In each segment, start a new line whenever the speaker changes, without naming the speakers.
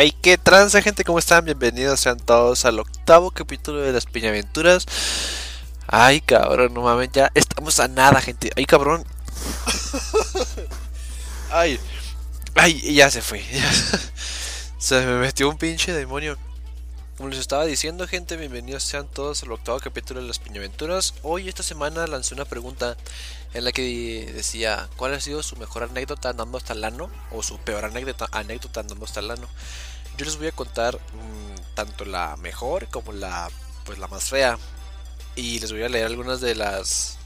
Hey, qué tranza gente, ¿cómo están? Bienvenidos sean todos al octavo capítulo de las Piñaventuras. Ay, cabrón, no mames, ya estamos a nada, gente. Ay, cabrón. Ay, ay, ya se fue. Se me metió un pinche demonio. Como les estaba diciendo, gente, bienvenidos sean todos al octavo capítulo de las Piñaventuras. Hoy, esta semana, lancé una pregunta en la que decía cuál ha sido su mejor anécdota andando hasta el ano o su peor anécdota, anécdota andando hasta el ano. Yo les voy a contar mmm, tanto la mejor como la pues la más fea y les voy a leer algunas de las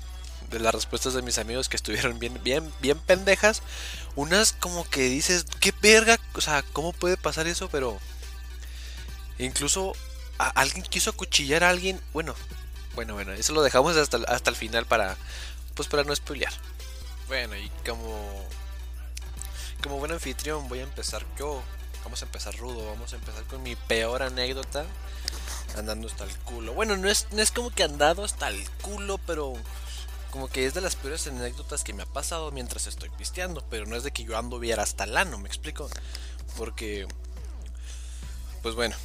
de las respuestas de mis amigos que estuvieron bien bien bien pendejas. Unas como que dices, "¿Qué verga? O sea, ¿cómo puede pasar eso?" pero incluso alguien quiso acuchillar a alguien, bueno, bueno, bueno, eso lo dejamos hasta, hasta el final para pues para no spoilear. Bueno, y como como buen anfitrión voy a empezar yo. Vamos a empezar rudo, vamos a empezar con mi peor anécdota andando hasta el culo. Bueno, no es, no es como que andado hasta el culo, pero como que es de las peores anécdotas que me ha pasado mientras estoy pisteando. Pero no es de que yo ando viera hasta el ano, me explico. Porque, pues bueno,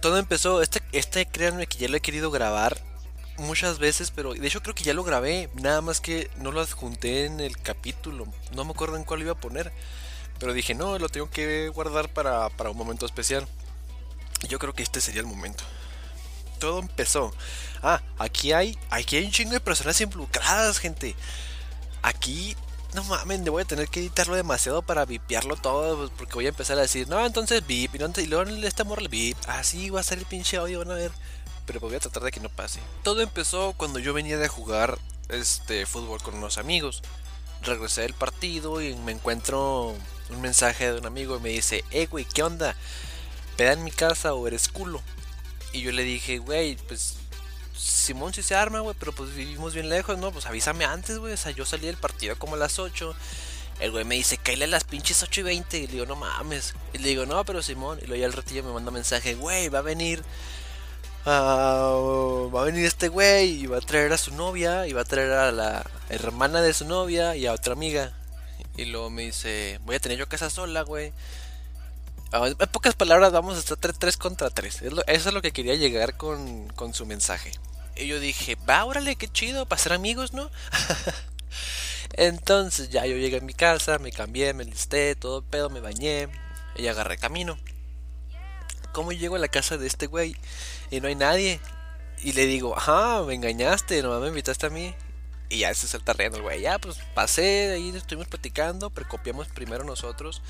todo empezó. Este, este créanme que ya lo he querido grabar muchas veces, pero de hecho creo que ya lo grabé, nada más que no lo adjunté en el capítulo, no me acuerdo en cuál iba a poner, pero dije, no, lo tengo que guardar para, para un momento especial. Yo creo que este sería el momento. Todo empezó. Ah, aquí hay, aquí hay un chingo de personas involucradas, gente. Aquí, no mames, voy a tener que editarlo demasiado para vipearlo todo, pues, porque voy a empezar a decir, no, entonces vip, y, no, y luego este amor el vip, así va a ser el pinche audio, van a ver pero voy a tratar de que no pase. Todo empezó cuando yo venía de jugar este fútbol con unos amigos. Regresé del partido y me encuentro un mensaje de un amigo y me dice, eh, güey, ¿qué onda? ¿Peda en mi casa o eres culo? Y yo le dije, güey, pues Simón si se arma, güey, pero pues vivimos bien lejos, ¿no? Pues avísame antes, güey. O sea, yo salí del partido como a las 8. El güey me dice, caile a las pinches 8 y 20. Y le digo, no mames. Y le digo, no, pero Simón. Y luego ya al ratillo me manda mensaje, güey, va a venir Uh, va a venir este güey y va a traer a su novia y va a traer a la hermana de su novia y a otra amiga. Y luego me dice, voy a tener yo casa sola, güey. Uh, en pocas palabras, vamos a estar 3 contra 3. eso es lo que quería llegar con, con su mensaje. Y yo dije, va, órale, qué chido, para ser amigos, ¿no? Entonces ya yo llegué a mi casa, me cambié, me listé, todo pedo, me bañé y agarré camino. ¿Cómo llego a la casa de este güey? y no hay nadie. Y le digo, ajá, me engañaste, nomás me invitaste a mí. Y ya se salta riendo el güey. Ya, pues pasé, ahí estuvimos platicando, precopiamos primero nosotros.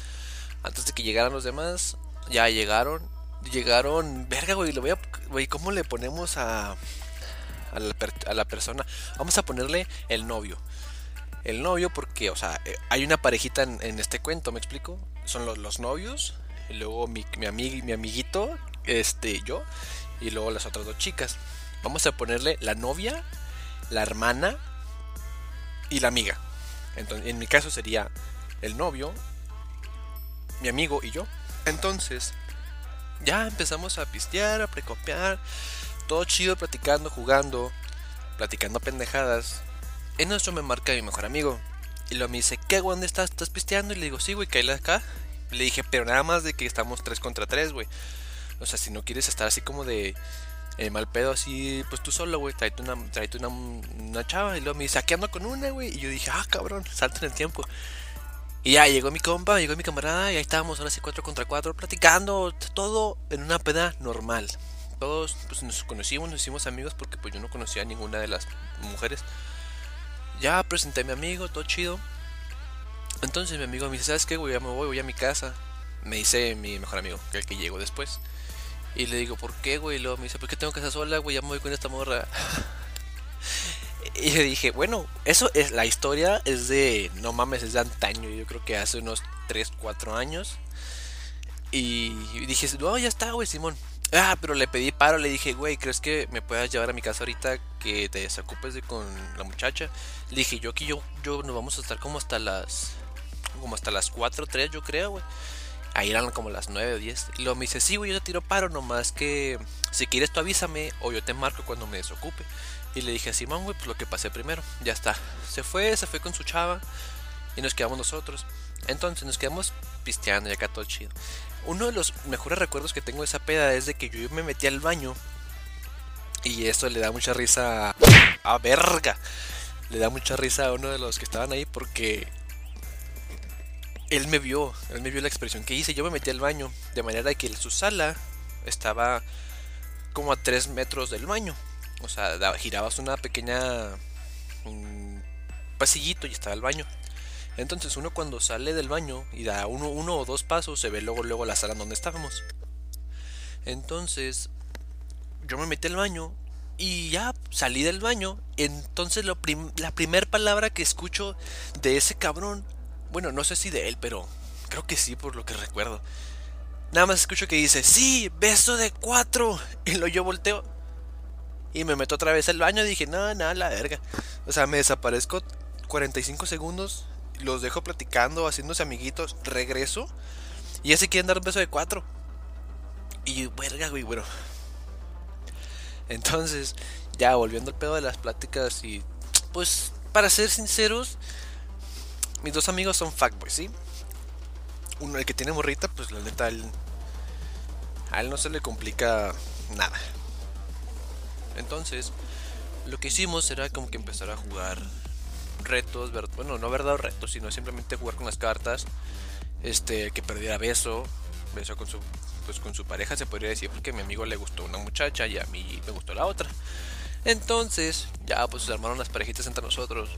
Antes de que llegaran los demás, ya llegaron. Llegaron, verga, güey, lo voy a. Güey, ¿cómo le ponemos a. A la, persona? Vamos a ponerle el novio. El novio, porque, o sea, eh, hay una parejita en, este cuento, ¿me explico? Son los, los novios. Y luego mi, mi, mi amiguito, este, yo y luego las otras dos chicas. Vamos a ponerle la novia, la hermana y la amiga. Entonces, en mi caso sería el novio, mi amigo y yo. Entonces, ya empezamos a pistear, a precopiar, todo chido, platicando, jugando, platicando pendejadas. En eso me marca mi mejor amigo. Y lo me dice, ¿qué, güey? ¿Dónde estás? ¿Estás pisteando? Y le digo, sí, güey, caíle acá. Le dije, pero nada más de que estamos 3 contra 3, güey. O sea, si no quieres estar así como de eh, mal pedo, así, pues tú solo, güey, tráete una, una, una chava. Y luego me dice, aquí ando con una, güey. Y yo dije, ah, cabrón, salta en el tiempo. Y ya llegó mi compa, llegó mi camarada, y ahí estábamos ahora sí 4 contra 4, platicando, todo en una peda normal. Todos pues nos conocimos, nos hicimos amigos porque pues yo no conocía a ninguna de las mujeres. Ya presenté a mi amigo, todo chido. Entonces mi amigo me dice, ¿sabes qué, güey? Ya me voy, voy a mi casa. Me dice mi mejor amigo, que el que llegó después. Y le digo, ¿por qué, güey? Y luego me dice, ¿por qué tengo que estar sola, güey? Ya me voy con esta morra. y yo dije, bueno, eso es, la historia es de, no mames, es de antaño. Yo creo que hace unos 3, 4 años. Y dije, no, ya está, güey, Simón. Ah, pero le pedí paro, le dije, güey, ¿crees que me puedas llevar a mi casa ahorita que te desocupes de con la muchacha? Le dije, yo aquí yo, yo nos vamos a estar como hasta las, como hasta las 4, 3, yo creo, güey. Ahí eran como las 9 o 10. Y luego me dice, sí, güey, yo te tiro paro, nomás que si quieres tú avísame o yo te marco cuando me desocupe. Y le dije, Simón, güey, pues lo que pasé primero, ya está. Se fue, se fue con su chava y nos quedamos nosotros. Entonces nos quedamos pisteando y acá todo chido. Uno de los mejores recuerdos que tengo de esa peda es de que yo me metí al baño. Y esto le da mucha risa a verga. Le da mucha risa a uno de los que estaban ahí porque él me vio, él me vio la expresión que hice. Yo me metí al baño de manera que su sala estaba como a 3 metros del baño. O sea, girabas una pequeña un pasillito y estaba el baño. Entonces uno cuando sale del baño y da uno, uno o dos pasos se ve luego luego la sala donde estábamos. Entonces yo me metí al baño y ya salí del baño. Entonces lo la primera palabra que escucho de ese cabrón, bueno, no sé si de él, pero creo que sí por lo que recuerdo. Nada más escucho que dice, sí, beso de cuatro. Y lo yo volteo. Y me meto otra vez al baño y dije, no, nada, la verga. O sea, me desaparezco 45 segundos los dejo platicando, haciéndose amiguitos, regreso y ya se quieren dar un beso de cuatro. Y verga, güey, bueno. Entonces, ya volviendo al pedo de las pláticas y pues para ser sinceros, mis dos amigos son fuckboys, ¿sí? Uno, el que tiene morrita, pues la neta, a él no se le complica nada. Entonces, lo que hicimos era como que empezar a jugar retos, bueno, no verdad retos, sino simplemente jugar con las cartas, este, que perdiera beso, beso con su, pues con su pareja se podría decir, porque a mi amigo le gustó una muchacha y a mí me gustó la otra. Entonces, ya pues se armaron las parejitas entre nosotros.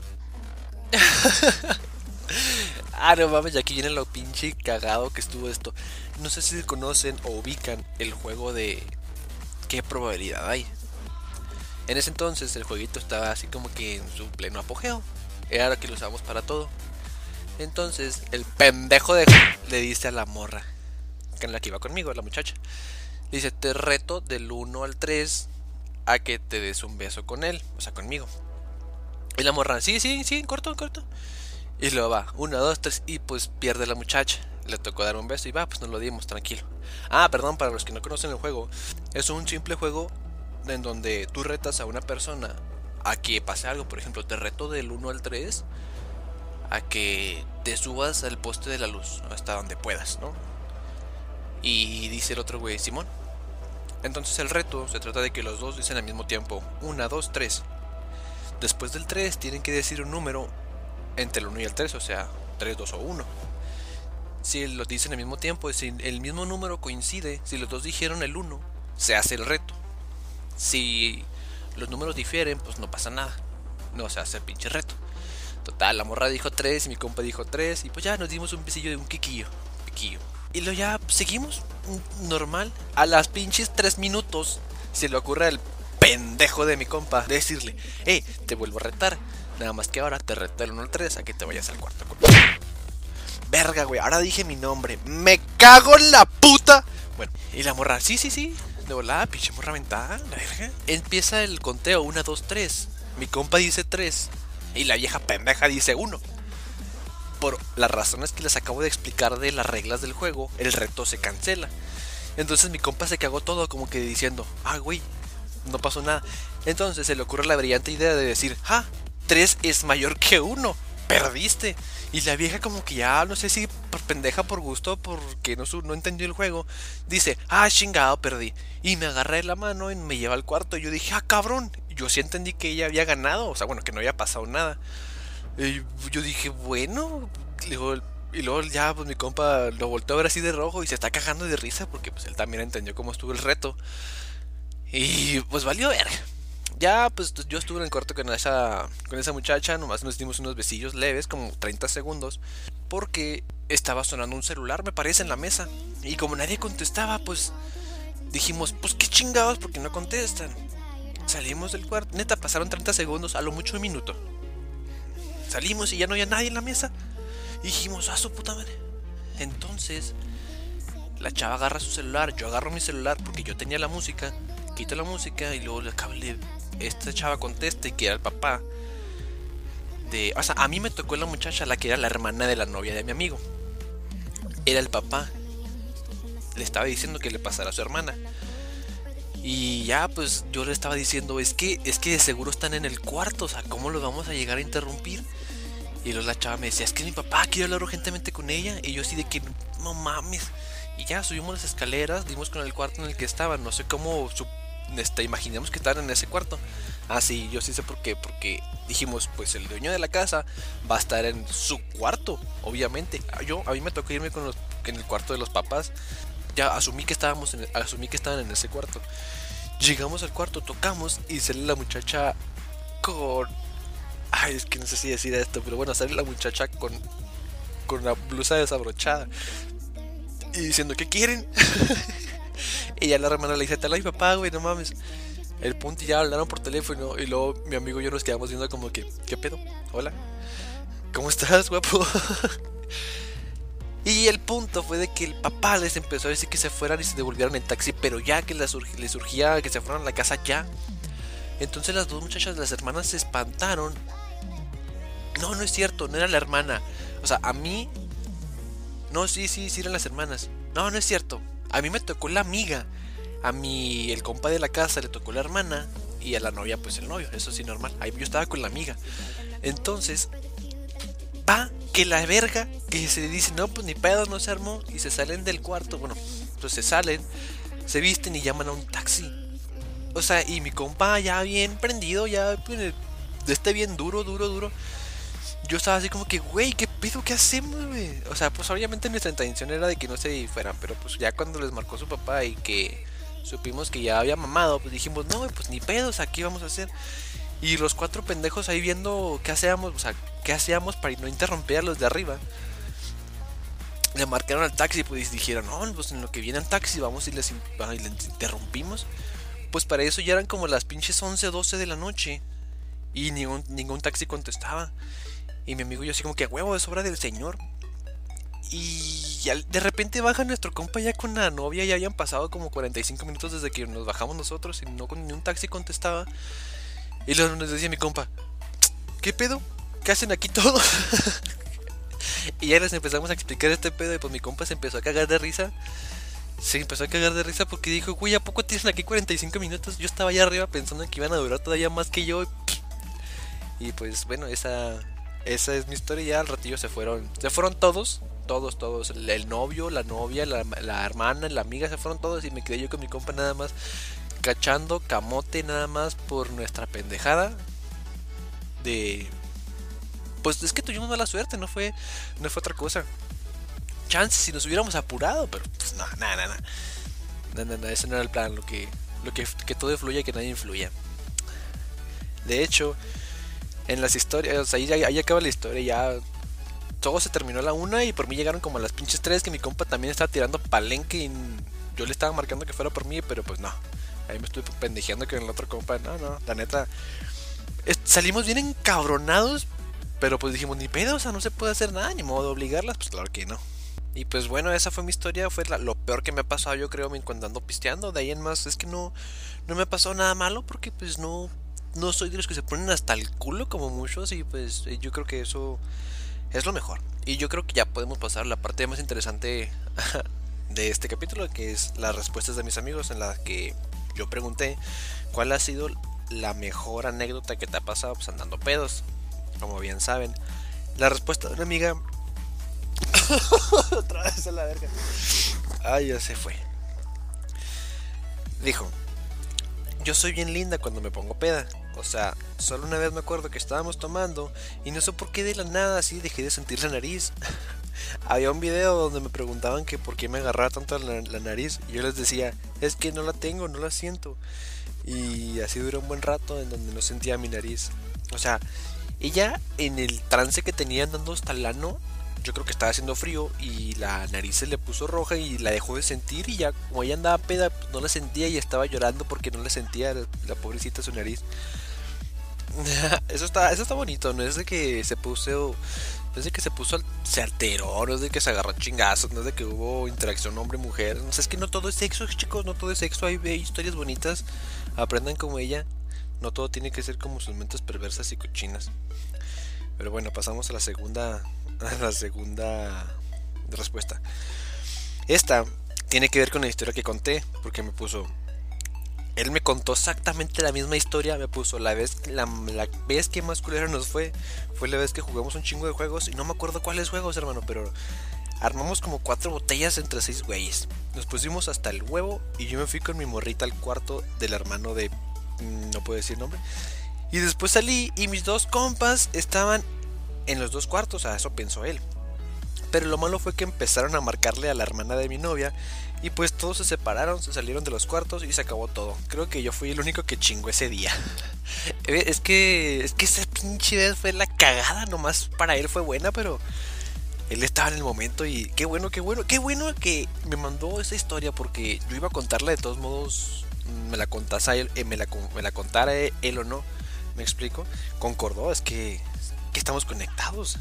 ah, no mames, aquí viene lo pinche cagado que estuvo esto. No sé si conocen o ubican el juego de qué probabilidad hay. En ese entonces el jueguito estaba así como que en su pleno apogeo era que lo usábamos para todo. Entonces, el pendejo de le dice a la morra, que en la que iba conmigo, la muchacha, dice, te reto del 1 al 3 a que te des un beso con él, o sea, conmigo. Y la morra, sí, sí, sí, corto, corto. Y luego va, 1, 2, 3, y pues pierde la muchacha. Le tocó dar un beso y va, pues nos lo dimos, tranquilo. Ah, perdón, para los que no conocen el juego, es un simple juego en donde tú retas a una persona a que pase algo. Por ejemplo, te reto del 1 al 3 a que te subas al poste de la luz hasta donde puedas, ¿no? Y dice el otro güey, Simón. Entonces el reto se trata de que los dos dicen al mismo tiempo 1, 2, 3. Después del 3 tienen que decir un número entre el 1 y el 3, o sea, 3, 2 o 1. Si los dicen al mismo tiempo, si el mismo número coincide, si los dos dijeron el 1, se hace el reto. Si los números difieren, pues no pasa nada. No se hace pinche reto. Total, la morra dijo 3 y mi compa dijo 3 y pues ya nos dimos un besillo de un quiquillo. Piquillo. Y luego ya seguimos normal. A las pinches 3 minutos se le ocurre al pendejo de mi compa decirle, hey, te vuelvo a retar. Nada más que ahora te reto el 1 al 3 a que te vayas al cuarto. Verga, güey, ahora dije mi nombre. Me cago en la puta. Bueno, y la morra, sí, sí, sí, de volada, pinche morra la verga. Empieza el conteo, 1, 2, 3. Mi compa dice 3. Y la vieja pendeja dice 1. Por las razones que les acabo de explicar de las reglas del juego, el reto se cancela. Entonces mi compa se cagó todo como que diciendo, ah, güey, no pasó nada. Entonces se le ocurre la brillante idea de decir, ah, 3 es mayor que 1 perdiste. Y la vieja como que ya, no sé si por pendeja, por gusto, porque no, no entendió el juego, dice, ah, chingado, perdí. Y me agarré la mano y me lleva al cuarto. Y yo dije, ah, cabrón. Yo sí entendí que ella había ganado, o sea, bueno, que no había pasado nada. Y yo dije, bueno, y luego ya pues mi compa lo volteó a ver así de rojo y se está cagando de risa porque pues él también entendió cómo estuvo el reto. Y pues valió ver ya, pues yo estuve en el cuarto con esa, con esa muchacha, nomás nos dimos unos besillos leves, como 30 segundos, porque estaba sonando un celular, me parece, en la mesa. Y como nadie contestaba, pues dijimos, pues qué chingados, porque no contestan. Salimos del cuarto, neta, pasaron 30 segundos, a lo mucho un minuto. Salimos y ya no había nadie en la mesa. Y dijimos, ah, su puta madre. Entonces, la chava agarra su celular, yo agarro mi celular porque yo tenía la música, quito la música y luego le cable esta chava contesta que era el papá de... O sea, a mí me tocó la muchacha, la que era la hermana de la novia de mi amigo. Era el papá. Le estaba diciendo que le pasara a su hermana. Y ya, pues yo le estaba diciendo, es que, es que de seguro están en el cuarto, o sea, ¿cómo lo vamos a llegar a interrumpir? Y luego la chava me decía, es que mi papá quiere hablar urgentemente con ella. Y yo así de que, no mames. Y ya subimos las escaleras, dimos con el cuarto en el que estaban. No sé cómo este, imaginamos que estaban en ese cuarto. Ah, sí, yo sí sé por qué. Porque dijimos, pues el dueño de la casa va a estar en su cuarto, obviamente. Ah, yo, a mí me tocó irme con en el cuarto de los papás. Ya asumí que estábamos en, asumí que estaban en ese cuarto. Llegamos al cuarto, tocamos y sale la muchacha con. Ay, es que no sé si decir esto, pero bueno, sale la muchacha con, con la blusa desabrochada y diciendo, ¿qué quieren? y ya la hermana le dice, te mi papá, güey, no mames. El punto y ya hablaron por teléfono y luego mi amigo y yo nos quedamos viendo como que, ¿qué pedo? Hola. ¿Cómo estás, guapo? y el punto fue de que el papá les empezó a decir que se fueran y se devolvieran en taxi, pero ya que les, surgía que se fueran a la casa ya. Entonces las dos muchachas, las hermanas, se espantaron. No, no es cierto, no era la hermana. O sea, a mí no, sí, sí, sí eran las hermanas. No, no es cierto. A mí me tocó la amiga. A mi, el compa de la casa le tocó la hermana. Y a la novia, pues el novio. Eso sí, normal. Ahí yo estaba con la amiga. Entonces, va que la verga, que se dice, no, pues ni pedo, no se armó. Y se salen del cuarto. Bueno, pues se salen, se visten y llaman a un taxi. O sea, y mi compa ya bien prendido, ya pues, de este bien duro, duro, duro yo estaba así como que, güey, ¿qué pedo? ¿Qué hacemos, güey? O sea, pues obviamente nuestra intención era de que no se fueran, pero pues ya cuando les marcó su papá y que supimos que ya había mamado, pues dijimos, no, güey, pues ni pedos, aquí vamos a hacer. Y los cuatro pendejos ahí viendo qué hacíamos, o sea, qué hacíamos para no interrumpir a los de arriba. Le marcaron al taxi, pues dijeron, no, pues en lo que viene el taxi vamos y les, y les interrumpimos. Pues para eso ya eran como las pinches 11, 12 de la noche. Y ningún, ningún taxi contestaba. Y mi amigo y yo así como que huevo de sobra del señor. Y de repente baja nuestro compa ya con la novia, ya habían pasado como 45 minutos desde que nos bajamos nosotros y no con ni un taxi contestaba. Y luego nos decía mi compa, ¿qué pedo? ¿Qué hacen aquí todos? y ya les empezamos a explicar este pedo y pues mi compa se empezó a cagar de risa. Se empezó a cagar de risa porque dijo, güey, ¿a poco tienen aquí 45 minutos? Yo estaba allá arriba pensando que iban a durar todavía más que yo. Y pues bueno, esa esa es mi historia. Ya al ratillo se fueron. Se fueron todos. Todos, todos. El, novio, la novia, la, la, hermana, la amiga, se fueron todos. Y me quedé yo con mi compa nada más. Cachando camote nada más por nuestra pendejada. De. Pues es que tuvimos mala suerte, no fue, no fue otra cosa. Chances si nos hubiéramos apurado, pero pues no, nada, nada. No, no, no, ese no era el plan, lo que, lo que, que todo fluya y que nadie influya. De hecho, en las historias, ahí, ahí acaba la historia, ya todo se terminó a la una y por mí llegaron como las pinches tres que mi compa también estaba tirando palenque y yo le estaba marcando que fuera por mí, pero pues no. Ahí me estuve pendejeando con el otro compa. No, no, la neta. salimos bien encabronados, pero pues dijimos, ni pedo, o sea, no se puede hacer nada, ni modo de obligarlas, pues claro que no. Y pues bueno, esa fue mi historia, fue lo peor que me ha pasado yo creo cuando ando pisteando. De ahí en más es que no, no me pasado nada malo porque pues no, no soy de los que se ponen hasta el culo como muchos y pues eh, yo creo que eso es lo mejor. Y yo creo que ya podemos pasar a la parte más interesante de este capítulo, que es las respuestas de mis amigos en las que yo pregunté cuál ha sido la mejor anécdota que te ha pasado pues andando pedos. Como bien saben, la respuesta de una amiga otra vez a la verga. Ay, ya se fue. Dijo, yo soy bien linda cuando me pongo peda. O sea, solo una vez me acuerdo que estábamos tomando y no sé por qué de la nada así dejé de sentir la nariz. Había un video donde me preguntaban que por qué me agarraba tanto la, nariz y yo les decía, es que no la tengo, no la siento. Y así duró un buen rato en donde no sentía mi nariz. O sea, ella en el trance que tenía andando hasta el ano, yo creo que estaba haciendo frío y la nariz se le puso roja y la dejó de sentir y ya como ella andaba peda pues, no la sentía y estaba llorando porque no le sentía la, pobrecita su nariz. eso está eso está bonito, no es de que se puso no es de que se puso se alteró, no es de que se agarró chingazos, no es de que hubo interacción hombre-mujer, no es que no todo es sexo, chicos, no todo es sexo, hay, hay historias bonitas, aprendan como ella, no todo tiene que ser como sus mentes perversas y cochinas. Pero bueno, pasamos a la segunda la segunda respuesta. Esta tiene que ver con la historia que conté, porque me puso. Él me contó exactamente la misma historia. Me puso la vez, la, vez que más culera nos fue. Fue la vez que jugamos un chingo de juegos. Y no me acuerdo cuáles juegos, hermano. Pero Armamos como cuatro botellas entre seis güeyes. Nos pusimos hasta el huevo y yo me fui con mi morrita al cuarto del hermano de... Mm, no puedo decir nombre. Y después salí y mis dos compas estaban en los dos cuartos, a eso pensó él. Pero lo malo fue que empezaron a marcarle a la hermana de mi novia y pues todos se separaron, se salieron de los cuartos y se acabó todo. Creo que yo fui el único que chingó ese día. Eh, es que es que esa pinche vez fue la cagada, nomás para él fue buena, pero él estaba en el momento y qué bueno, qué bueno, qué bueno que me mandó esa historia porque yo iba a contarla de todos modos, me la contase él, eh, me, la, me la contara él o no, me explico, concordó, es que, estamos conectados.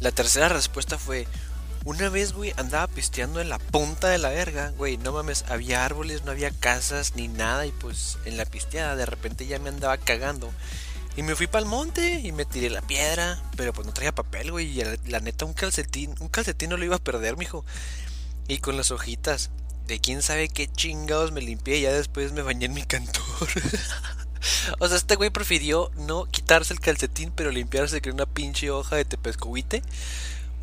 La tercera respuesta fue, una vez, güey, andaba pisteando en la punta de la verga, güey, no mames, había árboles, no había casas ni nada y pues en la pisteada de repente ya me andaba cagando. Y me fui para el monte y me tiré la piedra, pero pues no traía papel, güey, y la, neta un calcetín, un calcetín no lo iba a perder, mijo. Y con las hojitas de quién sabe qué chingados me limpié y ya después me bañé en mi cantor. o sea, este güey prefirió no quitarse el calcetín, pero limpiarse con una pinche hoja de tepescohuite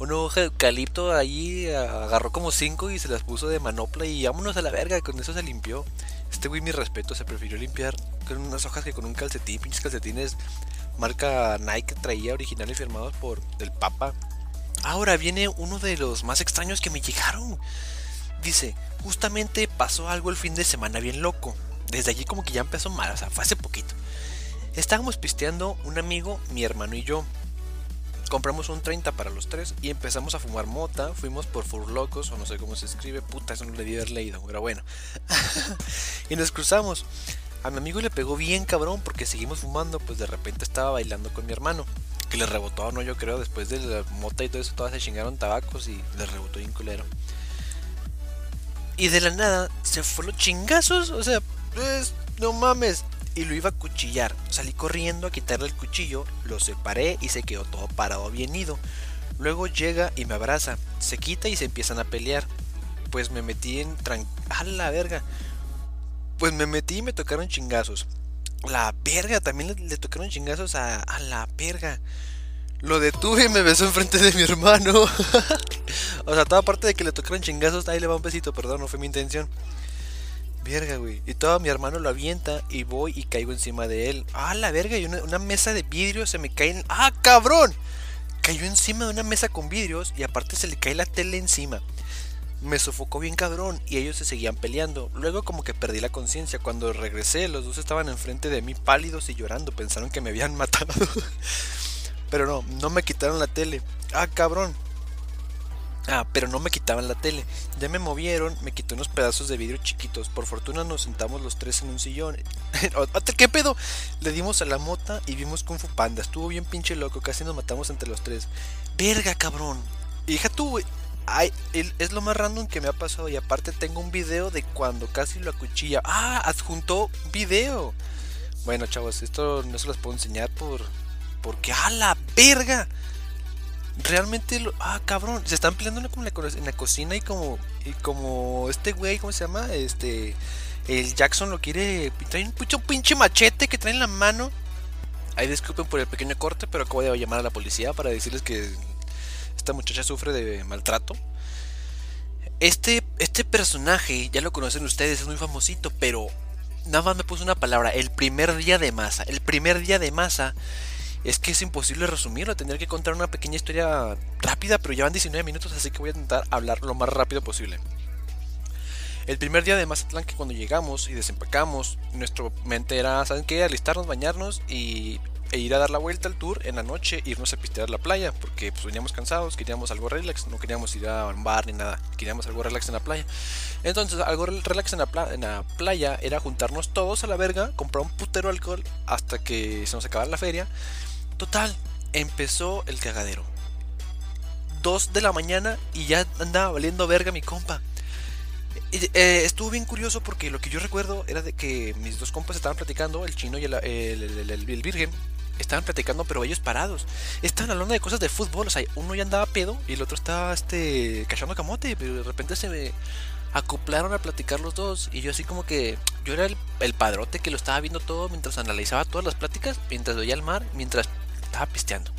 una hoja de eucalipto ahí, agarró como cinco y se las puso de manopla y vámonos a la verga, con eso se limpió. Este güey, mi respeto, se prefirió limpiar con unas hojas que con un calcetín, pinches calcetines marca Nike traía originales firmados por el Papa. Ahora viene uno de los más extraños que me llegaron. Dice, justamente pasó algo el fin de semana bien loco. Desde allí como que ya empezó mal, o sea, fue hace poquito. Estábamos pisteando un amigo, mi hermano y yo compramos un 30 para los tres y empezamos a fumar mota. Fuimos por Furlocos, o no sé cómo se escribe, puta, eso no le debí haber leído, pero bueno. y nos cruzamos. A mi amigo le pegó bien cabrón porque seguimos fumando, pues de repente estaba bailando con mi hermano. Que le rebotó, no yo creo, después de la mota y todo eso, todas se chingaron tabacos y le rebotó bien culero. Y de la nada se fue los chingazos, o sea, pues no mames, y lo iba a cuchillar. Salí corriendo a quitarle el cuchillo, lo separé y se quedó todo parado bien ido. Luego llega y me abraza, se quita y se empiezan a pelear. Pues me metí en tran... ¡A la verga! Pues me metí y me tocaron chingazos. La verga, también le, tocaron chingazos a, a, la verga. Lo detuve y me besó enfrente de mi hermano. o sea, toda parte de que le tocaron chingazos, ahí le va un besito, perdón, no fue mi intención. Verga, güey. Y todo mi hermano lo avienta y voy y caigo encima de él. Ah, la verga. Y una, mesa de vidrio se me cae. En... ¡Ah, cabrón! Cayó encima de una mesa con vidrios y aparte se le cae la tele encima. Me sofocó bien cabrón y ellos se seguían peleando. Luego como que perdí la conciencia. Cuando regresé los dos estaban enfrente de mí pálidos y llorando. Pensaron que me habían matado. Pero no, no me quitaron la tele. Ah, cabrón. Ah, pero no me quitaban la tele. Ya me movieron, me quité unos pedazos de vidrio chiquitos. Por fortuna nos sentamos los tres en un sillón. ¿Qué pedo? Le dimos a la mota y vimos Kung Fu Panda. Estuvo bien pinche loco, casi nos matamos entre los tres. Verga, cabrón. Hija tú, Ay, es lo más random que me ha pasado. Y aparte tengo un video de cuando casi lo acuchilla. Ah, adjuntó video. Bueno, chavos, esto no se los puedo enseñar por. Porque, ¡ah, la verga! Realmente lo, ah cabrón se están peleando en la, en la cocina y como y como este güey cómo se llama este el Jackson lo quiere trae un pinche, pinche machete que trae en la mano. Ahí disculpen por el pequeño corte pero acabo de llamar a la policía para decirles que esta muchacha sufre de maltrato. Este este personaje ya lo conocen ustedes es muy famosito pero nada más me puso una palabra el primer día de masa el primer día de masa es que es imposible resumirlo, tendría que contar una pequeña historia rápida, pero llevan 19 minutos, así que voy a intentar hablar lo más rápido posible. El primer día de Mazatlán que cuando llegamos y desempacamos, nuestra mente era, ¿saben qué? Alistarnos, bañarnos y, e ir a dar la vuelta al tour en la noche, irnos a pistear la playa, porque pues veníamos cansados, queríamos algo relax, no queríamos ir a un bar ni nada, queríamos algo relax en la playa. Entonces, algo relax en la, en la playa era juntarnos todos a la verga, comprar un putero alcohol hasta que se nos acabara la feria Total, empezó el cagadero. Dos de la mañana y ya andaba valiendo verga mi compa. Eh, estuvo bien curioso porque lo que yo recuerdo era de que mis dos compas estaban platicando, el chino y el, virgen, estaban platicando pero ellos parados. Estaban hablando de cosas de fútbol, o sea, uno ya andaba pedo y el otro estaba este, cachando camote, pero de repente se me acoplaron a platicar los dos y yo así como que yo era el, el padrote que lo estaba viendo todo mientras analizaba todas las pláticas, mientras veía el mar, mientras estaba pisteando.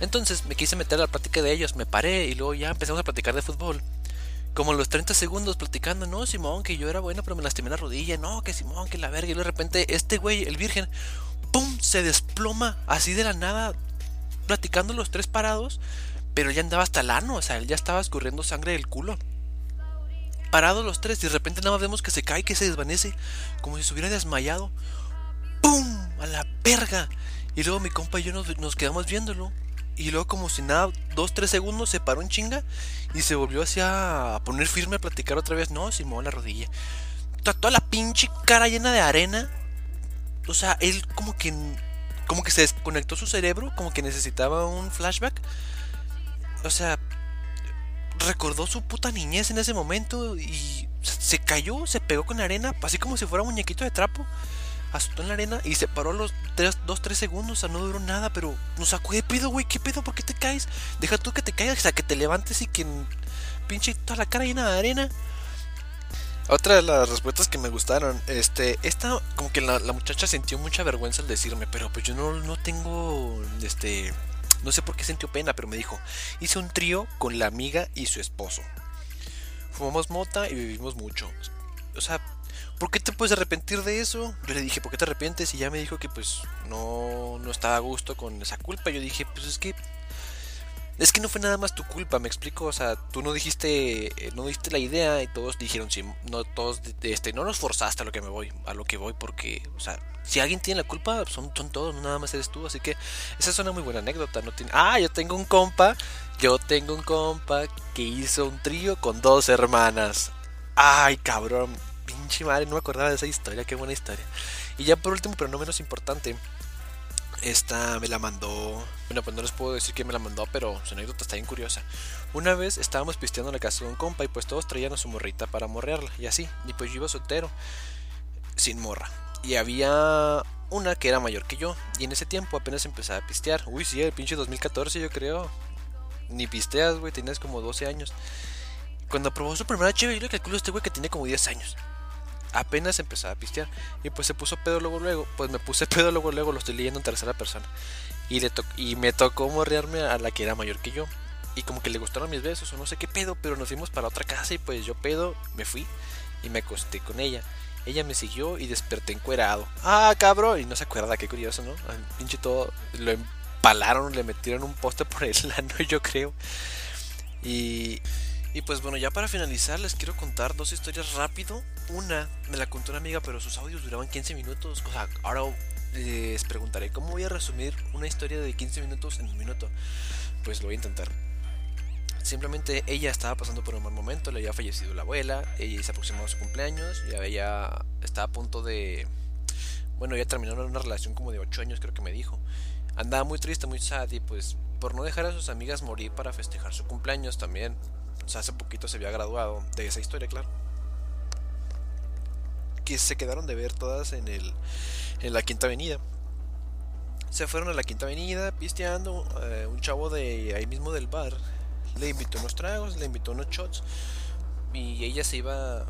Entonces me quise meter a la plática de ellos, me paré y luego ya empezamos a platicar de fútbol. Como los 30 segundos platicando, no, Simón, que yo era bueno, pero me lastimé la rodilla, no, que Simón, que la verga. Y de repente este güey, el virgen, ¡pum! Se desploma así de la nada, platicando los tres parados, pero ya andaba hasta el ano, o sea, él ya estaba escurriendo sangre del culo. Parados los tres, y de repente nada más vemos que se cae, que se desvanece, como si se hubiera desmayado. ¡Pum! A la verga. Y luego mi compa y yo nos, nos quedamos viéndolo. Y luego como si nada, dos, tres segundos se paró en chinga y se volvió hacia a poner firme a platicar otra vez. No, Simón, la rodilla. Toda la pinche cara llena de arena. O sea, él como que como que se desconectó su cerebro, como que necesitaba un flashback. O sea, recordó su puta niñez en ese momento y se cayó, se pegó con la arena, así como si fuera un muñequito de trapo azotó en la arena y se paró los 2-3 segundos, o sea, no duró nada, pero nos sacó de pedo, güey, ¿qué pedo? ¿Por qué te caes? Deja tú que te caigas, o sea, que te levantes y que pinche toda la cara llena de arena. Otra de las respuestas que me gustaron, este, esta, como que la, muchacha sintió mucha vergüenza al decirme, pero pues yo no, no tengo, este, no sé por qué sintió pena, pero me dijo, hice un trío con la amiga y su esposo. Fumamos mota y vivimos mucho. O sea, ¿por qué te puedes arrepentir de eso? Yo le dije, ¿por qué te arrepientes? Y ya me dijo que pues no, no estaba a gusto con esa culpa. Yo dije, pues es que... Es que no fue nada más tu culpa, me explico, o sea, tú no dijiste, eh, no diste la idea y todos dijeron, sí, no todos, este, no nos forzaste a lo que me voy, a lo que voy, porque, o sea, si alguien tiene la culpa, son, son todos, no nada más eres tú, así que esa es una muy buena anécdota, no tiene, ah, yo tengo un compa, yo tengo un compa que hizo un trío con dos hermanas, ay, cabrón, pinche madre, no me acordaba de esa historia, qué buena historia. Y ya por último, pero no menos importante, esta me la mandó. Bueno, pues no les puedo decir que me la mandó, pero su anécdota está bien curiosa. Una vez estábamos pisteando en la casa de un compa y pues todos traían a su morrita para morrearla y así. Y pues yo iba soltero, sin morra. Y había una que era mayor que yo. Y en ese tiempo apenas empezaba a pistear. Uy, sí, el pinche 2014 yo creo. Ni pisteas, güey, tenías como 12 años. Cuando probó su primera chévere, yo le calculo a este güey que tiene como 10 años apenas empezaba a pistear. Y pues se puso pedo luego, luego. Pues me puse pedo luego, luego. Lo estoy leyendo en tercera persona. Y, le y me tocó morrearme a la que era mayor que yo. Y como que le gustaron mis besos o no sé qué pedo. Pero nos fuimos para otra casa y pues yo pedo me fui. Y me acosté con ella. Ella me siguió y desperté encuerado. Ah, cabrón. Y no se acuerda, qué curioso, ¿no? Al pinche todo. Lo empalaron, le metieron un poste por el lano, yo creo. Y y pues bueno, ya para finalizar les quiero contar dos historias rápido. Una me la contó una amiga, pero sus audios duraban 15 minutos. O sea, ahora les preguntaré cómo voy a resumir una historia de 15 minutos en un minuto. Pues lo voy a intentar. Simplemente ella estaba pasando por un mal momento, le había fallecido la abuela, ella se aproximó a su cumpleaños, ya ella estaba a punto de... Bueno, ya terminaron una relación como de 8 años creo que me dijo. Andaba muy triste, muy sad y pues por no dejar a sus amigas morir para festejar su cumpleaños también, o sea, hace poquito se había graduado de esa historia, claro. Que se quedaron de ver todas en el en la Quinta Avenida. Se fueron a la Quinta Avenida pisteando. Eh, un chavo de ahí mismo del bar le invitó unos tragos, le invitó unos shots. Y ella se iba.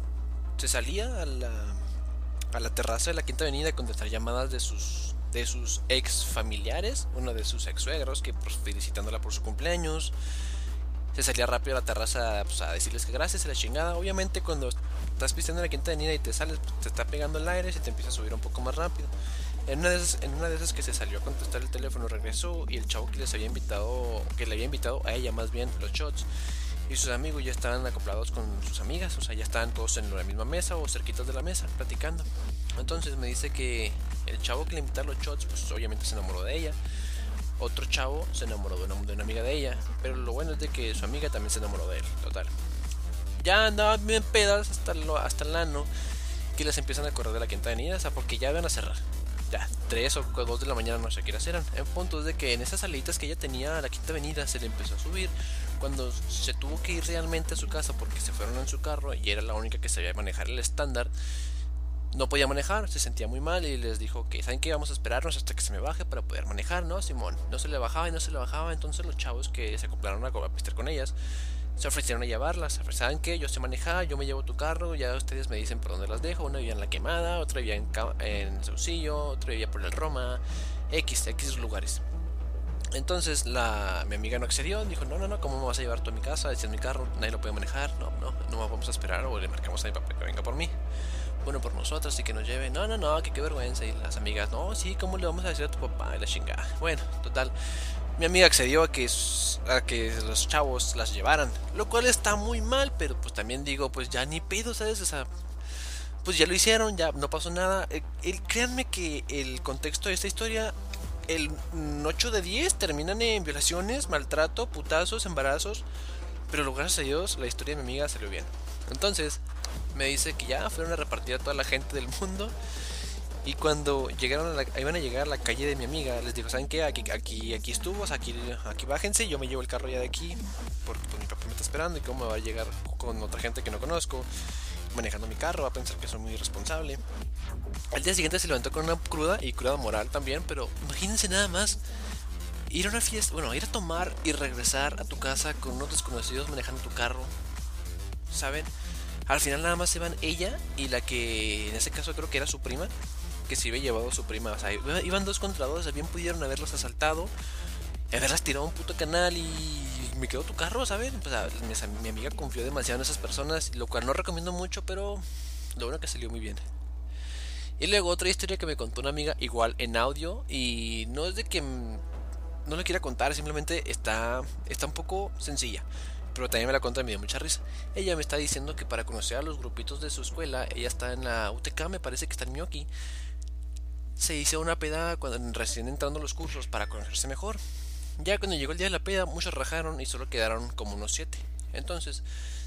Se salía a la, a la terraza de la Quinta Avenida a contestar llamadas de sus de sus ex familiares, uno de sus ex suegros, que pues, felicitándola por su cumpleaños se salía rápido a la terraza pues, a decirles que gracias a la chingada. Obviamente cuando estás pisando la quinta avenida y te sales, te está pegando el aire y te empieza a subir un poco más rápido. En una, de esas, en una de esas que se salió a contestar el teléfono regresó y el chavo que les había invitado, que le había invitado a ella más bien los shots y sus amigos ya estaban acoplados con sus amigas, o sea, ya estaban todos en la misma mesa o cerquitos de la mesa platicando. Entonces me dice que el chavo que le invitaba los shots, pues obviamente se enamoró de ella otro chavo se enamoró de una, amiga de ella. Pero lo bueno es de que su amiga también se enamoró de él, total. Ya andaban bien pedas hasta, lo, hasta el ano. Que les empiezan a correr de la quinta avenida, o sea, porque ya van a cerrar. Ya, 3 o 2 de la mañana no sé qué eran. En punto de que en esas salitas que ella tenía a la quinta avenida se le empezó a subir. Cuando se tuvo que ir realmente a su casa porque se fueron en su carro y era la única que sabía manejar el estándar no podía manejar, se sentía muy mal y les dijo que, ¿saben qué? Vamos a esperarnos hasta que se me baje para poder manejar, ¿no? Simón, no se le bajaba y no se le bajaba, entonces los chavos que se acoplaron a, a con ellas se ofrecieron a llevarlas. ¿Saben qué? Yo sé manejar, yo me llevo tu carro, ya ustedes me dicen por dónde las dejo. Una vivía en La Quemada, otra vivía en, en Saucillo, otra vivía por el Roma, X, X lugares. Entonces la, mi amiga no accedió, dijo, no, no, no, ¿cómo me vas a llevar tú a mi casa? Es en mi carro, nadie lo puede manejar, no, no, no vamos a esperar o le marcamos a mi papá que venga por mí. Bueno, por nosotros y que nos lleve. No, no, no, que qué vergüenza. Y las amigas, no, sí, ¿cómo le vamos a decir a tu papá? Y la chingada. Bueno, total. Mi amiga accedió a que, a que los chavos las llevaran. Lo cual está muy mal, pero pues también digo, pues ya ni pedo, ¿sabes? O sea, pues ya lo hicieron, ya no pasó nada. Eh, el, créanme que el contexto de esta historia el 8 de 10 terminan en violaciones, maltrato, putazos, embarazos. Pero gracias a Dios la historia de mi amiga salió bien. Entonces me dice que ya fueron a repartir a toda la gente del mundo. Y cuando llegaron a iban a llegar a la calle de mi amiga, les dijo, ¿saben qué? Aquí, aquí, aquí estuvo, aquí, aquí bájense, yo me llevo el carro ya de aquí, porque pues, mi papá me está esperando y cómo me va a llegar con otra gente que no conozco, manejando mi carro, va a pensar que soy muy irresponsable. Al día siguiente se levantó con una cruda y cruda moral también, pero imagínense nada más ir a una fiesta, bueno, ir a tomar y regresar a tu casa con unos desconocidos manejando tu carro, ¿saben? Al final nada más se van ella y la que en ese caso creo que era su prima, que se había llevado a su prima. O sea, iban dos contra dos, pudieron haberlos asaltado, haberlas tirado a un puto canal y me quedó tu carro, ¿saben? Pues, mi, amiga confió demasiado en esas personas, lo cual no recomiendo mucho, pero lo bueno que salió muy bien. Y luego otra historia que me contó una amiga, igual en audio, y no es de que no le quiera contar, simplemente está, está un poco sencilla. Pero también me la contó y me dio mucha risa. Ella me está diciendo que para conocer a los grupitos de su escuela, ella está en la UTK, me parece que está en Miyoki. Se hizo una peda cuando recién entrando los cursos para conocerse mejor. Ya cuando llegó el día de la peda, muchos rajaron y solo quedaron como unos siete. Entonces,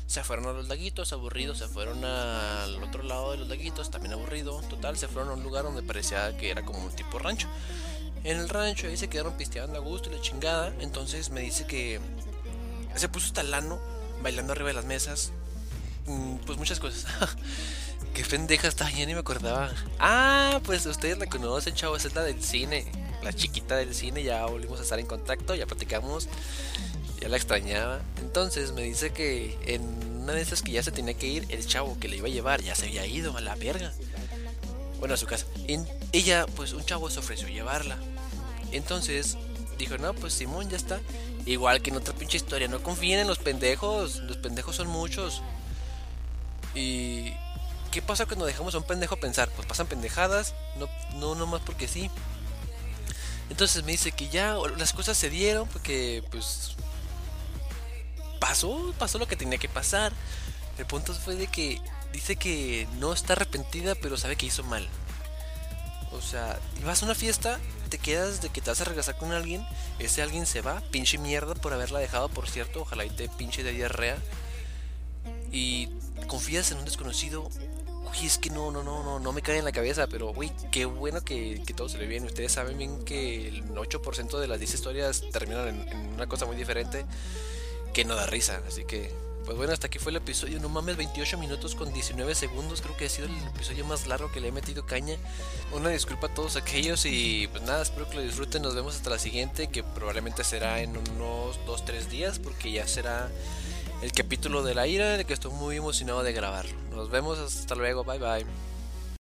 se fueron a los laguitos, aburridos, se fueron al otro lado de los laguitos, también aburrido. Total, se fueron a un lugar donde parecía que era como un tipo rancho. En el rancho ahí se quedaron pisteando a gusto y la chingada. Entonces me dice que se puso talano bailando arriba de las mesas. Mm, pues muchas cosas. Qué pendeja está, ya ni me acordaba. Ah, pues ustedes la conocen, chavos, es la del cine. La chiquita del cine, ya volvimos a estar en contacto, ya platicamos. Ya la extrañaba. Entonces me dice que en una de esas que ya se tenía que ir, el chavo que le iba a llevar ya se había ido a la verga. Bueno, a su casa. Y ella, pues un chavo se ofreció llevarla. Entonces dijo, no, pues Simón ya está. Igual que en otra pinche historia, no confíen en los pendejos, los pendejos son muchos. Y... ¿Qué pasa cuando dejamos a un pendejo pensar? Pues pasan pendejadas, no, no, no más porque sí. Entonces me dice que ya las cosas se dieron, porque pues pasó, pasó lo que tenía que pasar. El punto fue de que dice que no está arrepentida, pero sabe que hizo mal. O sea, vas a una fiesta te quedas de que te vas a regresar con alguien, ese alguien se va, pinche mierda por haberla dejado, por cierto, ojalá y te pinche de diarrea. Y confías en un desconocido. Uy, es que no, no, no, no, no me cae en la cabeza, pero uy, qué bueno que, todo se le viene. Ustedes saben bien que el 8% de las 10 historias terminan en, en una cosa muy diferente que no da risa, así que pues bueno, hasta aquí fue el episodio. No mames, 28 minutos con 19 segundos. Creo que ha sido el episodio más largo que le he metido caña. Una disculpa a todos aquellos y pues nada, espero que lo disfruten. Nos vemos hasta la siguiente, que probablemente será en unos 2-3 días, porque ya será el capítulo de la ira, el que estoy muy emocionado de grabarlo. Nos vemos, hasta luego, bye bye.